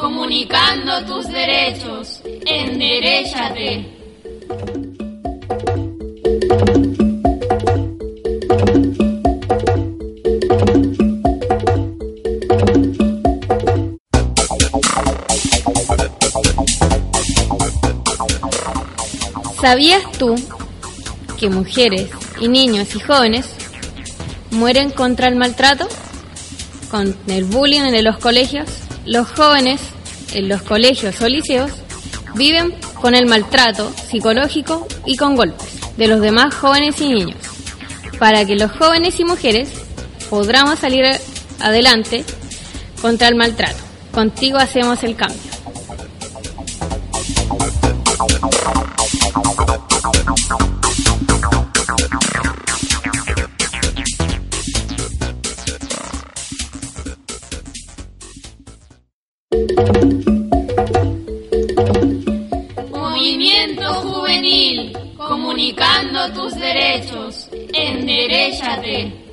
Comunicando tus derechos. Enderechate. ¿Sabías tú que mujeres y niños y jóvenes mueren contra el maltrato? Con el bullying en los colegios, los jóvenes en los colegios o liceos viven con el maltrato psicológico y con golpes de los demás jóvenes y niños. Para que los jóvenes y mujeres podamos salir adelante contra el maltrato. Contigo hacemos el cambio. Movimiento Juvenil, comunicando tus derechos. Enderechate.